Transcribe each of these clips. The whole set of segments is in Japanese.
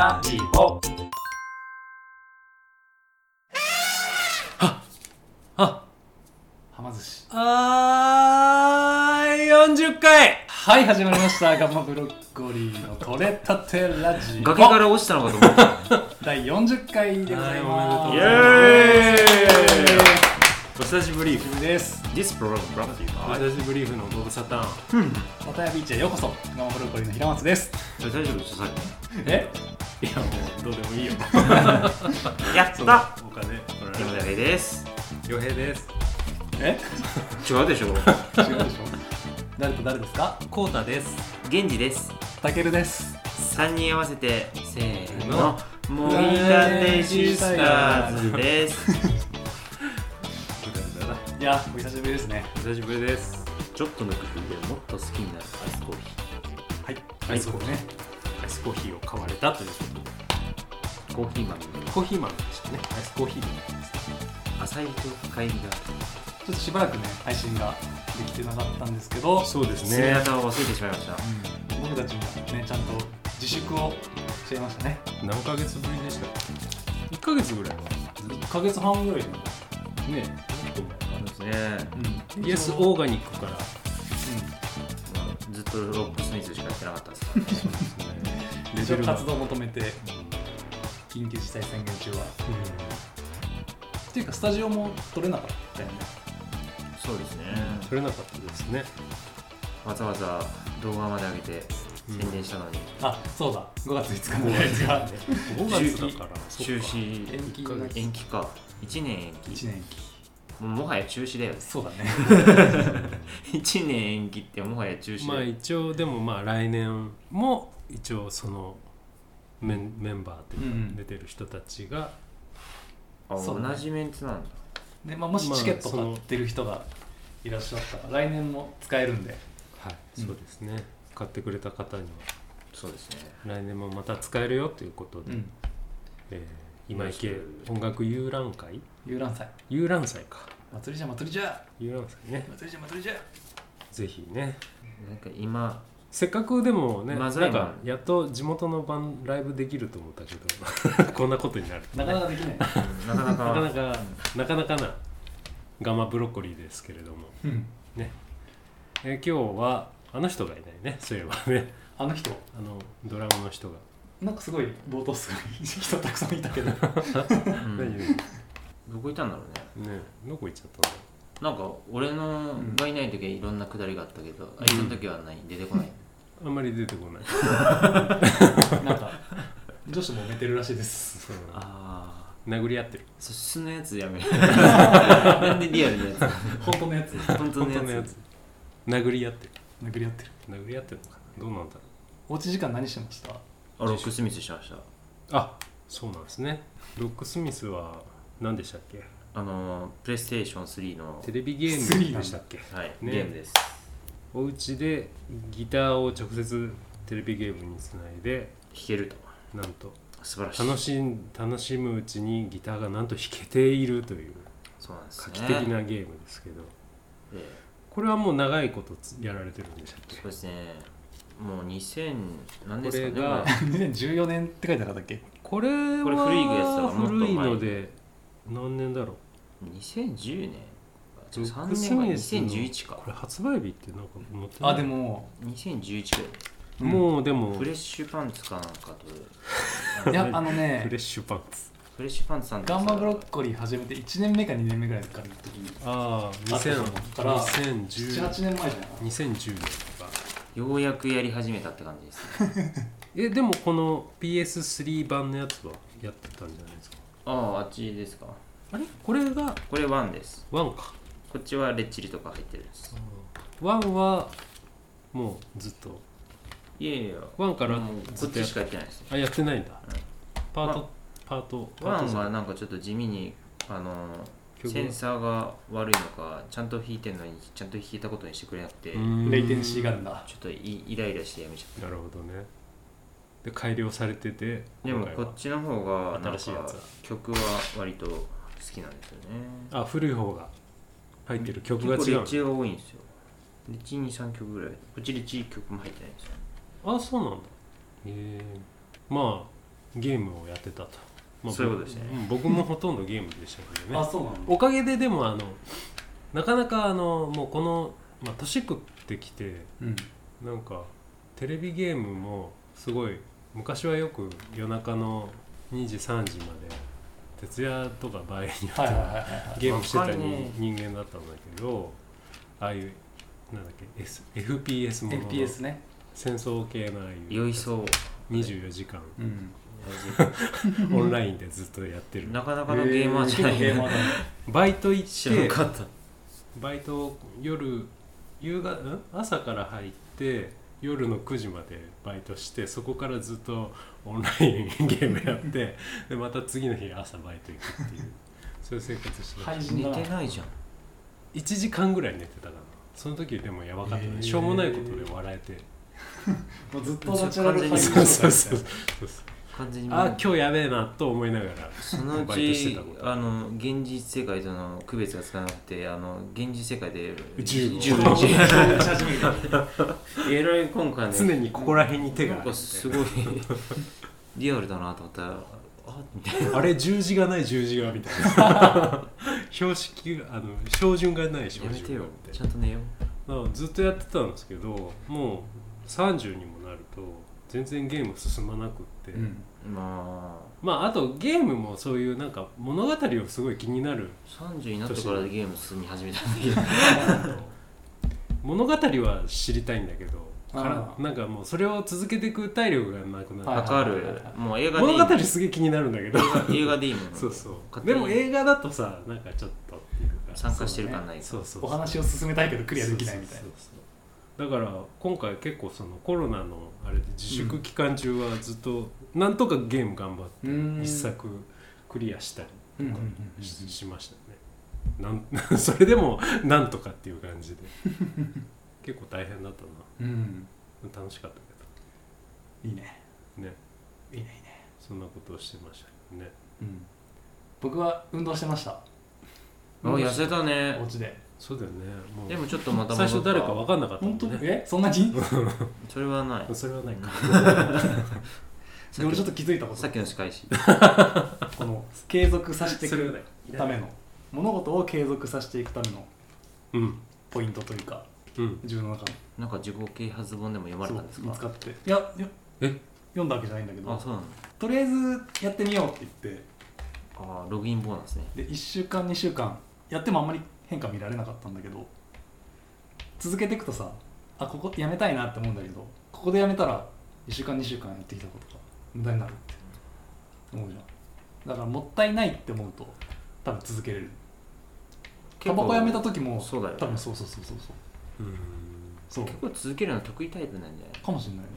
ラジオ。あは。ま寿司。あー40回。はい始まりました。ガンマブロッコリーの取れたてラジオ。崖から落ちたのかと思った。第40回でございます。はいおめでとうございます。イエーイお久しぶりです。This program brought to you お by 久しぶりーフのご無沙汰。またやビーチへようこそ。ガンマブロッコリーの平松です。大丈夫です。かえ？いやもうどうでもいいよ。やった。お金。こ山れ田です。洋平です。え？違うでしょ。違うでしょ。誰と誰ですか？コウタです。源氏です。たけるです。3人合わせてせーの。もみたてシスターズです。いやお久しぶりですね。久しぶりです。ちょっとの工夫でもっと好きになるアイスコーヒはい。はいそうねアイスコーヒーを買われたということ。ーコーヒー豆でコーヒー豆でしたね。アイスコーヒー豆浅いと帰りがちょっとしばらくね配信ができてなかったんですけどそうです爪ね痕を忘れてしまいました。僕たちもねちゃんと自粛をしちゃいましたね。何ヶ月ぶりでした1ヶ月ぐらい1ヶ月半ぐらいで。ね。もっとそうですね。うん。前イエスオーガニックから。まあずっとロックスミスしかやってなかったですか一応活動を求めて緊急事態宣言中は。っていうかスタジオも撮れなかったよね。そうですね。うん。取れなかったですね。わざわざ動画まで上げて宣伝したのに、あそうだ。5月5日のやつが5月だから。中止延期か。1年延期。1年延期もはや中止だよね。そうだね。1年延期ってもはや中止まあ一応でもまあ来年も一応そのメンメンバーというかうんうん。出てる人たちが、あそうね。同じメンツなんだ。ねまあ、もしまあチケット買ってる人がいらっしゃったら来年も使えるんで。はいうんそうですね。買ってくれた方には。そうですね。来年もまた使えるよということで、うん。えー今池音楽遊覧会？遊覧祭。遊覧祭か。祭りじゃ祭りじゃ。遊覧祭ね。祭りじゃ祭りじゃ。ぜひね。なんか今せっかくでもね、まずないん。かやっと地元のバンライブできると思ったけど。こんなことになる。なかなかできない。なかなか。なかなか。なかなかな。ガマブロッコリーですけれども。うん。ね、えー今日はあの人がいないね。そういえばね。あの人？あのドラムの人が、なんかすごい冒頭すごい人たくさんいたけど。うん。何ねどこいたんだろうね。どこ行っちゃったの？なんか俺のん。がいない時はいろんなくだりがあったけど、あいつの時はない出てこない。あんまり出てこない。なんか女子もめてるらしいです。そう。ああ殴り合ってる。そ素のやつやめる。なんでリアルなや本当のやつ。つ本当のやつ。本当のやつ。殴り合ってる。殴り合ってる。殴り合ってるのかな？どうなんだろおうち時間何してました？あロックスミスしました。うあそうなんですね。ロックスミスは何でしたっけ？あのプレイステーション3のテレビゲ3ーム。でしたっけ？はい、ね。ゲームです。お家でギターを直接テレビゲームにつないで弾けると。なんと素晴らしい。楽しん楽しむうちにギターがなんと弾けているというそうなんです画ね期的なゲームですけど、えこれはもう長いことつやられてるんでしたっけ？えそうですねもう2000何ですかねこれがこ2014年って書いてなかったっけ？これはこれ古いやつだからもっと前古いので何年だろう？れ2010年ロッ3クス年前ミスの2011か。これ発売日ってなんか載ってない。あでも2011くらいもうでもフレッシュパンツかなんかと。いやあのフねレッシュパンツ。フレッシュパンツさんガンマブロッコリー始めて1年目か2年目ぐらいからの時にあああったと思うから2010 78年前じゃないか2010年ようやくやり始めたって感じですね。えでもこの PS3 版のやつはやってたんじゃないですか？あああっちですか。あれ？これが？これ1です。1か。こっちはレッチリとか入ってるんです。1はもうずっと？いやいや1からもうこずっとやっしかやってないですあやってないんだ、はいパート、まパートパート1はさなんかちょっと地味にあの曲センサーが悪いのかちゃんと弾いてるのにちゃんと弾いたことにしてくれなくてレイテンシーがあるんだ。ちょっとイイライラしてやめちゃっなるほどね。で改良されててたでもこっちの方がなんか新しいやつ。だ曲は割と好きなんですよね。あ古い方が。入ってる曲が違う結構レッチが多いんですよ。レッチ23曲ぐらい。こっちレッチ曲も入ってないんですよ。あそうなんだ。へえまあゲームをやってたと、まあそういうことですね。うん僕もほとんどゲームでしたけどね。あそうなのおかげででもあのなかなかあのもうこの、まあ、年食ってきてうん。なんかテレビゲームもすごい昔はよく夜中の2時3時まで徹夜とか場合によってゲームしてた人間だったんだけどああいうなんだっけ、S、FPS ものの FPS ね。戦争系のああいう酔いそう。24時間。うんオンラインでずっとやってる。なかなかのゲーマーじゃない、バイト行って知らなかった。バイト夜夕方ん？朝から入って夜の9時までバイトしてそこからずっとオンラインゲームやってでまた次の日朝バイト行くっていう。そういう生活してた、寝廃人だなてないじゃん。1時間ぐらい寝てたかな。その時でもやばかったね、しょうもないことで笑えて。もうずっとナチュラそうそうそうそう完全にあ今日やべえなと思いながらそのうちあの現実世界との区別がつかなくてあの現実世界で銃を。銃打ち始めたえらい今回ね常にここら辺に手がなんある。かすごい。リアルだなと思ったらあみたいな。あれ十字がない十字がみたいな。標識があの標準がない標準やめてよ。ちゃんと寝よなだからずっとやってたんですけどもう30にもなると全然ゲーム進まなくって、うん。うまあ。まああとゲームもそういうなんか物語をすごい気になる。30になってからゲーム進み始めたんだけど。物語は知りたいんだけど。からなんかもうそれを続けていく体力がなくなる、はいわかる。もう映画でいい物語すげえ気になるんだけど。映画でいいもん。そうそう。でも映画だとさなんかちょっとっていうか。参加してる感ないそうそうお話を進めたいけどクリアできないみたいな。そうそうそうだから今回結構そのコロナのあれで自粛期間中はずっとなんとかゲーム頑張ってうん。一作クリアしたりうんうんうんうん。ししましたね。なん それでもなんとかっていう感じで。結構大変だったうん。な楽しかったいいね。けどね。いいねいいね。そんなことをしてましたけどね。うん。僕は運動してました。あ痩せたね。お家でそうだよね。もうでもちょっとまた最戻った。初誰か分かんなかったも本当？んねえそんなに それはない。それはないか。で俺ちょっと気づいたことさっきの仕返し。この継続させていそれはなくい。ための。物事を継続させていくための。うん。ポイントというか。うん。自分の中の。なんか自己啓発本でも読まれたんですか？そう。見つかって。いやいやえ？読んだわけじゃないんだけど。あそうなのとりあえずやってみようって言って。あログインボーナスね。で1週間2週間。やってもあんまり変化見られなかったんだけど続けていくとさあここやめたいなって思うんだけどここでやめたら1週間2週間やってきたことが無駄になるって思うじゃん。だからもったいないって思うと多分続けれる。タバコやめた時もそうだよね。多分そうそうそうそうそう。結構続けるの得意タイプなんじゃない？かもしれないね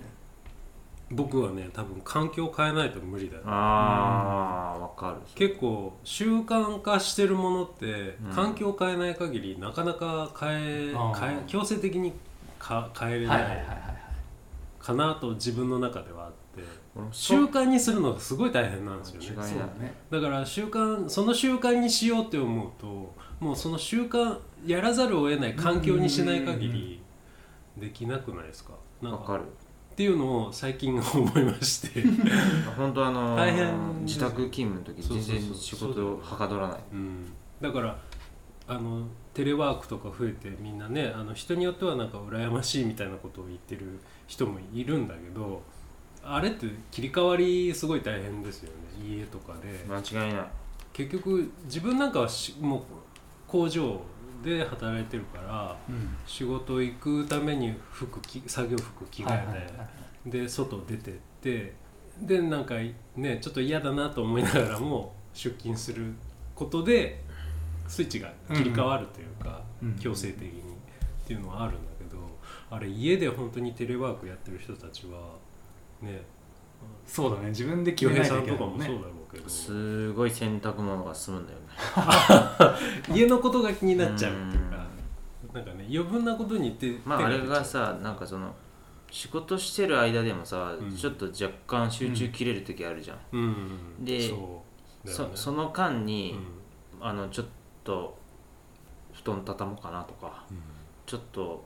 僕はね多分環境を変えないと無理だよああわかる。結構習慣化してるものって、うん。環境を変えない限りなかなか変え変え強制的にか変えれはいはいないはいはいはいかなと自分の中ではあって。習慣にするのがすごい大変なんですよね。だね。だから習慣その習慣にしようって思うともうその習慣やらざるを得ない環境にしない限りできなくないですか？なんかわかるっていうのを最近思いまして。本当あのー大変。自宅勤務の時全然仕事をはかどらない。うん、だからあのテレワークとか増えてみんなねあの人によってはなんか羨ましいみたいなことを言ってる人もいるんだけどあれって切り替わりすごい大変ですよね。家とかで。間違いない。結局自分なんかはしもう工場で働いてるからうん。仕事行くために服着作業服着替えてで外出てってでなんかねちょっと嫌だなと思いながらも出勤することでスイッチが切り替わるというか、うん。強制的にっていうのはあるんだけどあれ家で本当にテレワークやってる人たちはねそうだね。自分で決清め平さんとかないといけないもんね。もそうだろうけど、すごい洗濯物が済むんだよね。家のことが気になっちゃうっていうか、なんかね余分なことに手まああれがさなんかその仕事してる間でもさ、うん。ちょっと若干集中切れる時あるじゃん、ううん。でそね。そその間にう、ん。あのちょっと布団畳もうかなとかうん。ちょっと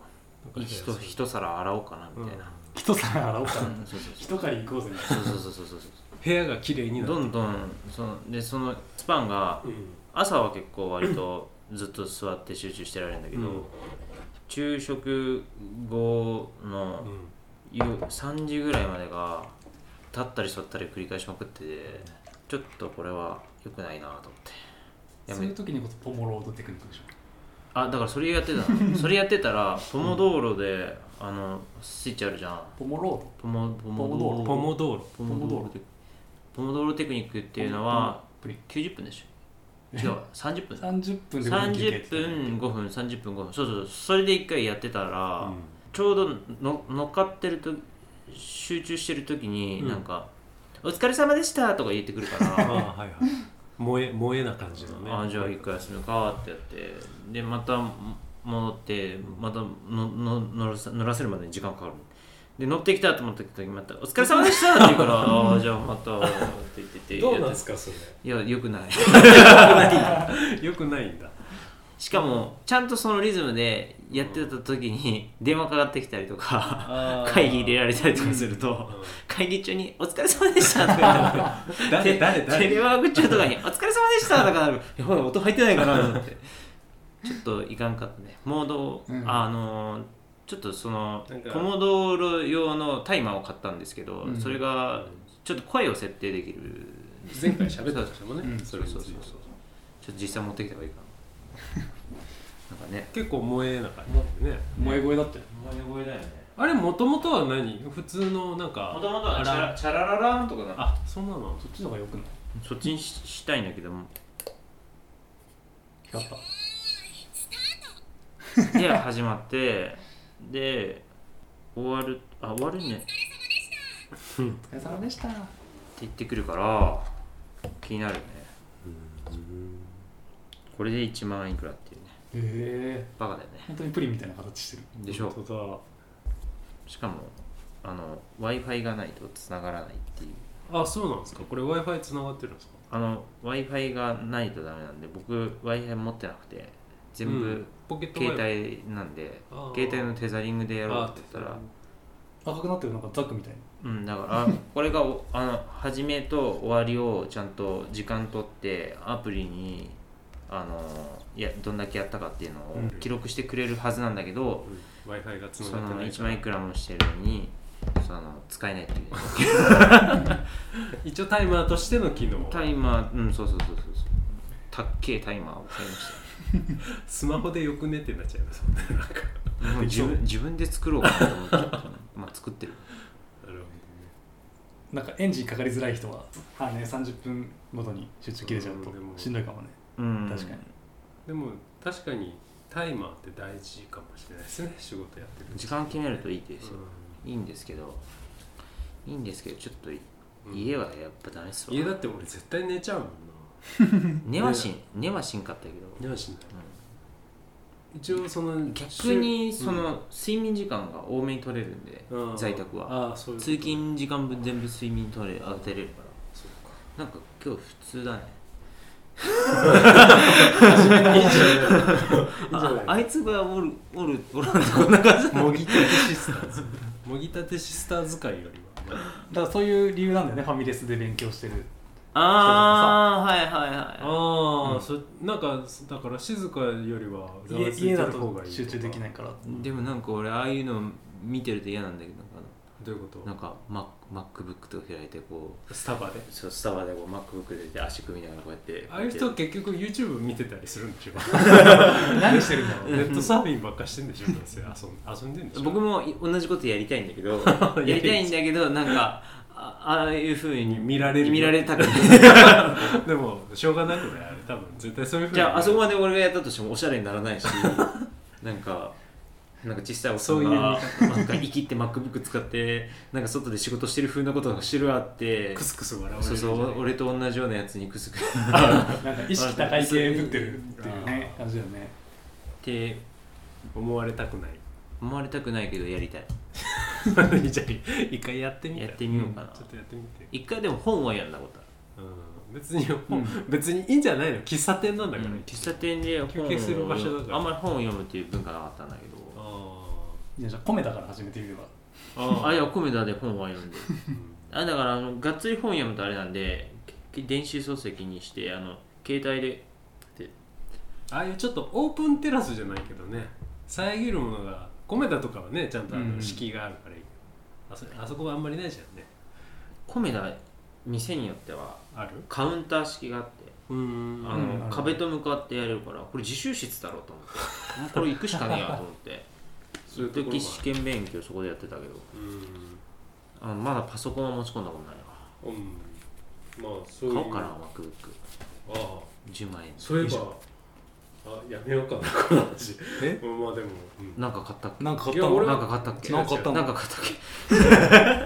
一一皿洗おうかなみたいな、一皿洗おうかな。うんそうそうそう一狩り行こうぜそう。そうそうそうそう部屋が綺麗になるどんどんそのでそのスパンがうん朝は結構割とずっと座って集中してられるんだけど、うん昼食後の夕3時ぐらいまでが立ったり座ったり繰り返しまくっててちょっとこれは良くないなと思って。そういう時にこそポモロードテクニックでしょあだからそれやってたの？それやってたらポモ道路で、あのスイッチあるじゃん。ポモロポモポモポモ道路ポモ道路ポモ道路テポモ道路テクニックっていうのはプリ。90分でしょ違うわ30分。30分で5分休憩30分5分30分5分。そうそうそれで1回やってたら、うん。ちょうどの乗っかってると集中してる時にうん。なんか「お疲れ様でした」とか言ってくるかああらはいはい萌え萌えな感じのね。ああじゃあ一回休むかってやって。でまた戻ってまたのの乗らせ乗らせるまでに時間かかるで乗ってきたと思った時にまた「お疲れ様でした」って言うから「ああじゃあまた」って言っててどうなんですかそれ。いやよくない。よくないんだしかもちゃんとそのリズムでやってた時に電話かかってきたりとか会議入れられたりとかするとうん。会議中に「お疲れ様でした」とか言ってテ誰？レワーク中とかに「お疲れ様でした」とかなるやばい音入ってないかなと思って。ちょっといかんかったね。モードを、うん。あのちょっとそのコモドーロ用のタイマーを買ったんですけど、うん。それがちょっと声を設定できる前回喋った人もね、うん。それについてそう。そうそうちょっと実際持ってきた方がいいかな なんかね。結構萌えな感じでね。萌え声だったよ。萌え声だよね。あれもともとは何？普通のなんもかともとはチャチャララランとかなあそんなの？そっちの方がよくない？そっちにししたいんだけども。光った で始まって。で終わるあ終わるね。ってお疲れ様でした。言ってくるから気になるねこれで1万いくらっていうね。へえ。バカだよね。本当にプリンみたいな形してる。でしょ。本当しかもあの w i f i がないと繋がらないっていう。だあそうなんですか。これ w i f i つながってるんですか？あの w i f i がないとダメなんで僕 w i f i 持ってなくて全部うん。ポケット携帯なんで、携帯のテザリングでやろうって言ったら。赤くなってるなんかザックみたいうん、だからあこれがおあの始めと終わりをちゃんと時間取ってアプリにあのいやどんだけやったかっていうのをうん。記録してくれるはずなんだけど、w i f i がつそのながってない1万いくらもしてるのにその使えないっていう。一応タイマーとしての機能。タイマーうんそうそうそうそうそう。たっけえタイマーを買いまし スマホでよくねってなっちゃいますもんねなんか。たもう自分 自分で作ろうかなと思ってまあ作ってる。なるほなんかエンジンかかりづらい人はあね30分ごとに集中切れちゃうとしんどいかもねうん。確かに。でも確かにタイマーって大事かもしれないですね仕事やってる時。間決めるといいですよ、ういいんですけどいいんですけどちょっと家はやっぱダメっすわ。家だって俺絶対寝ちゃうもんな。寝はしん寝はしんかったけど、寝はしない一応その逆にその睡眠時間が多めに取れるんで、うん在宅は。ああそういうこと。通勤時間分全部睡眠取れ当てれるかそうらなんか今日普通だねああいつがおるおるおらんとこんな感じかもぎたてシスターズもぎたてシスター使いよりは。だからそういう理由なんだよねファミレスで勉強してるああはいはいはい。ああ、うん。そなんかだから静かよりは家家だと集中できないから。でもなんか俺ああいうの見てると嫌なんだけどどういうこと？なんか MacBook とか開いてこうスタバで？そうスタバでこう MacBook で足組みながらこうやってああいう人結局 YouTube 見てたりするんでしょ？何してるんだろう？ネットサーフィンばっかしてんでしょ？どうせ遊ん遊んでんでしょ？僕もい同じことやりたいんだけど やりたいんだけどなんかあああいうふうに見られる。見られたくない。でもしょうがなくねあれ多分絶対そういうふうに。じゃああそこまで俺がやったとしてもおしゃれにならないしなんかなんか小さいおっさんがそういう見なんか生きって MacBook 使ってなんか外で仕事してる風なことがしてるわってクスクス笑われるそうそう俺と同じようなやつにクスクス。っなんか意識高い系ぶってるっていうね感じだよね。て思われたくない。思われたくないけどやりたい。じゃあ一回やってみやってみようかな。ちょっとやってみて。一回でも本は読んだことある。うん。別に、別にいいんじゃないの？喫茶店なんだから、喫茶店で本を休憩する場所だから。あんまり本を読むっていう文化なかったんだけど。あいやじゃあコメダから始めてみればああいやコメダで本は読んで。うん。あだからあのがっつり本読むとあれなんでけ電子書籍にしてあの携帯でああいうちょっとオープンテラスじゃないけどね。遮るものがコメダとかはねちゃんとあうんの敷居があるからいい。けど、あそあそこはあんまりないじゃんね。コメダ店によってはある？カウンター式があってうーんあの、うん。壁と向かってやれるからこれ自習室だろうと思って。も うこれ行くしかねえやと思ってそういうところが一時試験勉強そこでやってたけど。うあのまだパソコンは持ち込んだことないわ。んうん。まあそういう。買おうかな MacBook ああ。10万円。そういえばあやめようかなこの話。え？うんまあでも、うん。なんか買ったっけ？なんか買ったの？いや俺なんか買ったっけ？なんか買ったの？なんか買ったっ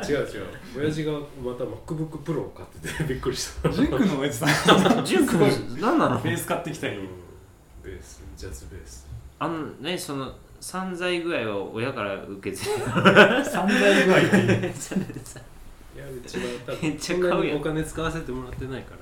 け？違う違う。親父がまた MacBook Pro を買ってて びっくりした。ジュン君の親父さんジュン君何なの？ベース買ってきたりうん。ベースジャズベース。あのねその散財具合を親から受け継いで三大具合っていう。いやうちは多めっ分ちゃ買うやん。お金使わせてもらってないから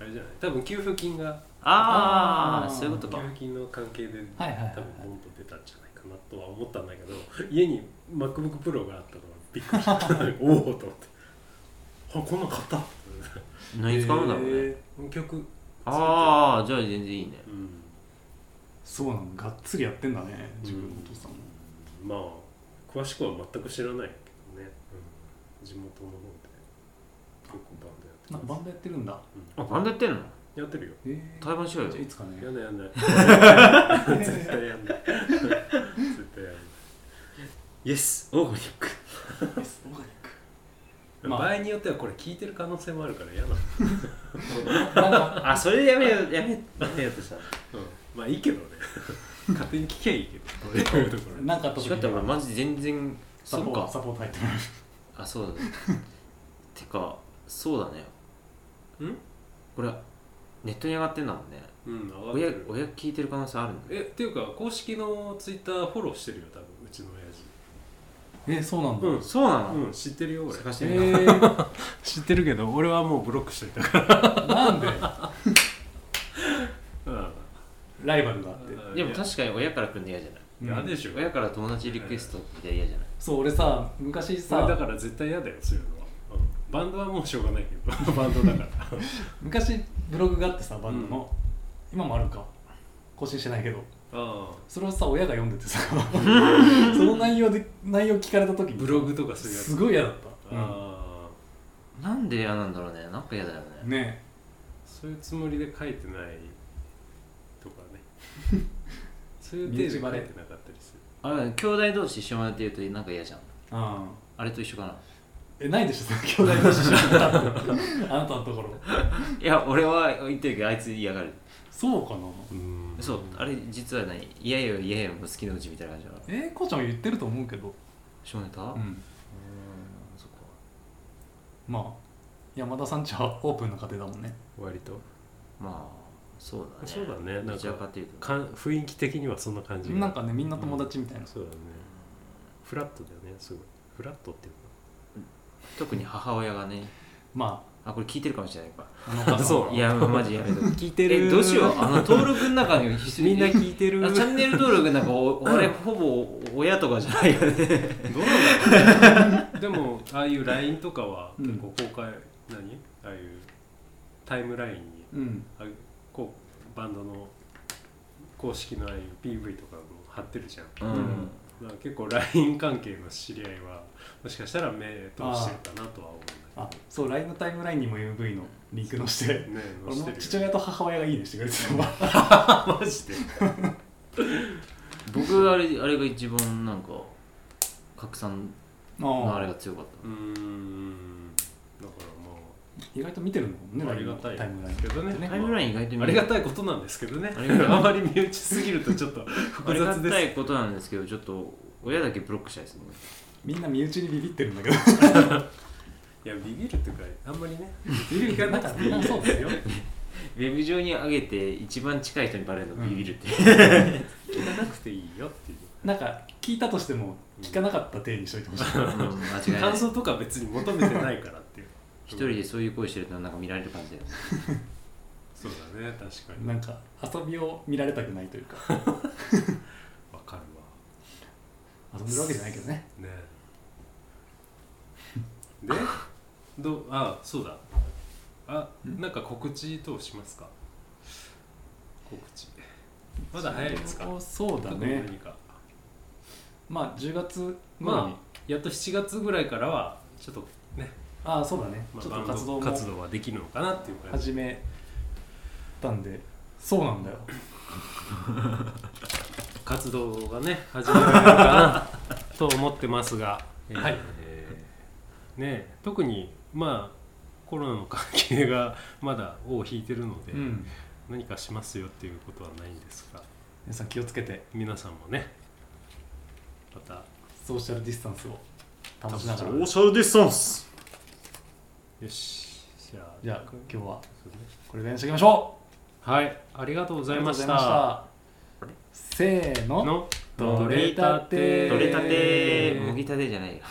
あれじゃない。多分給付金がああそういうことか。給付金の関係ではいはいはい多分ボンと出たんじゃないかなとは思ったんだけど家に MacBook Pro があったのはびっくりした。おおと思って。あこんなん買った？何使うんだろうね、え曲ああじゃあ全然いいね。うん。ーそうなのがっつりやってんだね自分のお父さんも。まあ詳しくは全く知らないけどね、うん、地元の方で。結構バンドやってます。バンドやってるんだ。あバンドやってんの？やってるよ。えー対バンしようよじゃあいつかね。やんない。やんない絶対やんない。絶対やんない。イエスオーガニックオーガニックまあ場合によってはこれ聞いてる可能性もあるから嫌な あそれでやめようやめやめようとした。うん、まあいいけどね。勝手に聞きゃいいけど。こう。いうところなんかあった時違ったら俺マジ全然サポそっか。サポート入ってもらう。あそうだね。てかそうだね。ん？これネットに上がってんだもんね。うん上がって親る。親聞いてる可能性あるんだえっていうか公式のツイッターフォローしてるよ多分うちのえそうなんだ。親父そうなの、うん、うん、知ってるよ俺。探してえみよう。ー、知ってるけど俺はもうブロックしといたから。なんで？うんライバルがあって。でも確かに親から来るの嫌じゃない？嫌でしょ。親から友達リクエストって嫌じゃない？そう。俺さ昔それださから絶対嫌だよそういうのは、うん。バンドはもうしょうがないけど。バンドだから。昔ブログがあってさバンドの、今もあるか。更新してないけど。あそれをさ親が読んでてさ。その内容で内容聞かれた時に。ブログとかそういうやつ。すごい嫌だった、うん。ああなんで嫌なんだろうね。なんか嫌だよね。ね。そういうつもりで書いてない そういう体で書いてなかったりする。あれ兄弟同士一緒にやってるとなんか嫌じゃん。ああ。れと一緒かな。えないでしょその兄弟同士一緒にやったって。あなたのところ。いや俺は言ってるけどあいつ嫌がる。そうかな。うん。そうあれ実は何嫌よ嫌よも好きのうちみたいな感じだからえー、こうちゃんも言ってると思うけど。下ネタうん。うんそっか。まあ山田さんちはオープンな家庭だもんね。割と。まあそうだね。そうだね。なんかどちらかうとかん雰囲気的にはそんな感じ。がなんかねみんな友達みたいな、そうだね。フラットだよねすごい。フラットっていう特に母親がね。まあ。これ聞いてるかもしれないかああの そう。いやマジやめとく。聞いてえどうしよう。あの登録の中に一緒に。みんな聞いてる。あチャンネル登録なんかお 俺ほぼ親とかじゃないよね。どうなんだろうね。でもああいう LINE とかはうん結構公開、何？ああいうタイムラインにうん。あこうバンドの公式のああいう PV とかも貼ってるじゃん、うん。だから結構 LINE 関係の知り合いはもしかしたら目通してるかなとは思うんあだそう LINE のタイムラインにも MV のリンク載せてね俺載せてる父親と母親がいいねしてくれてたわ。マジで。僕あれあれが一番なんか拡散のあれあが強かっうーん意外と見てるのもんねありがたい。タイムラインけどね。タイムライン意外と見あありがたいことなんですけどね。ありがたい。あまり身内すぎるとちょっとあ複りが雑です。たいことなんですけどちょっと親だけブロックしたいですね。みんな身内にビビってるんだけど。いやビビるっていうかあんまりね。ビビるかなんかみんなそうですよ。ウェブ上に上げて一番近い人にバレるのビビるって、聞かなくていいよっていう。なんか聞いたとしても聞かなかった体にしといてほしい。うん、間違いない。感想とか別に求めてないからっていう一人でそういう声してるとなんか見られる感じだよね。そうだね確かに。なんか遊びを見られたくないというか。わかるわ。遊んでるわけじゃないけどね。ね。でどうあそうだ。あなんか告知等しますか？告知。まだ早いですか？そうそうだね何か。まあ10月まやっと7月ぐらいからはちょっとね、ああそうだね、まあ、ちょっと活動も活動はできるのかなっていう感じ始めたんで。そうなんだよ。活動がね始めるかな。と思ってますが、えーはい。ね特にまあコロナの関係がまだ尾を引いてるので、うん。何かしますよっていうことはないんですが。皆さん気をつけて。皆さんもねまた。ソーシャルディスタンスを保ちながら。ソーシャルディスタンスよしじゃあじゃあ今日は。これぐらいにしておきましょはいありがとう。ごうざい。ましありがとうございまたした。せーの。の。取れたて取れたてもぎたてじゃないよ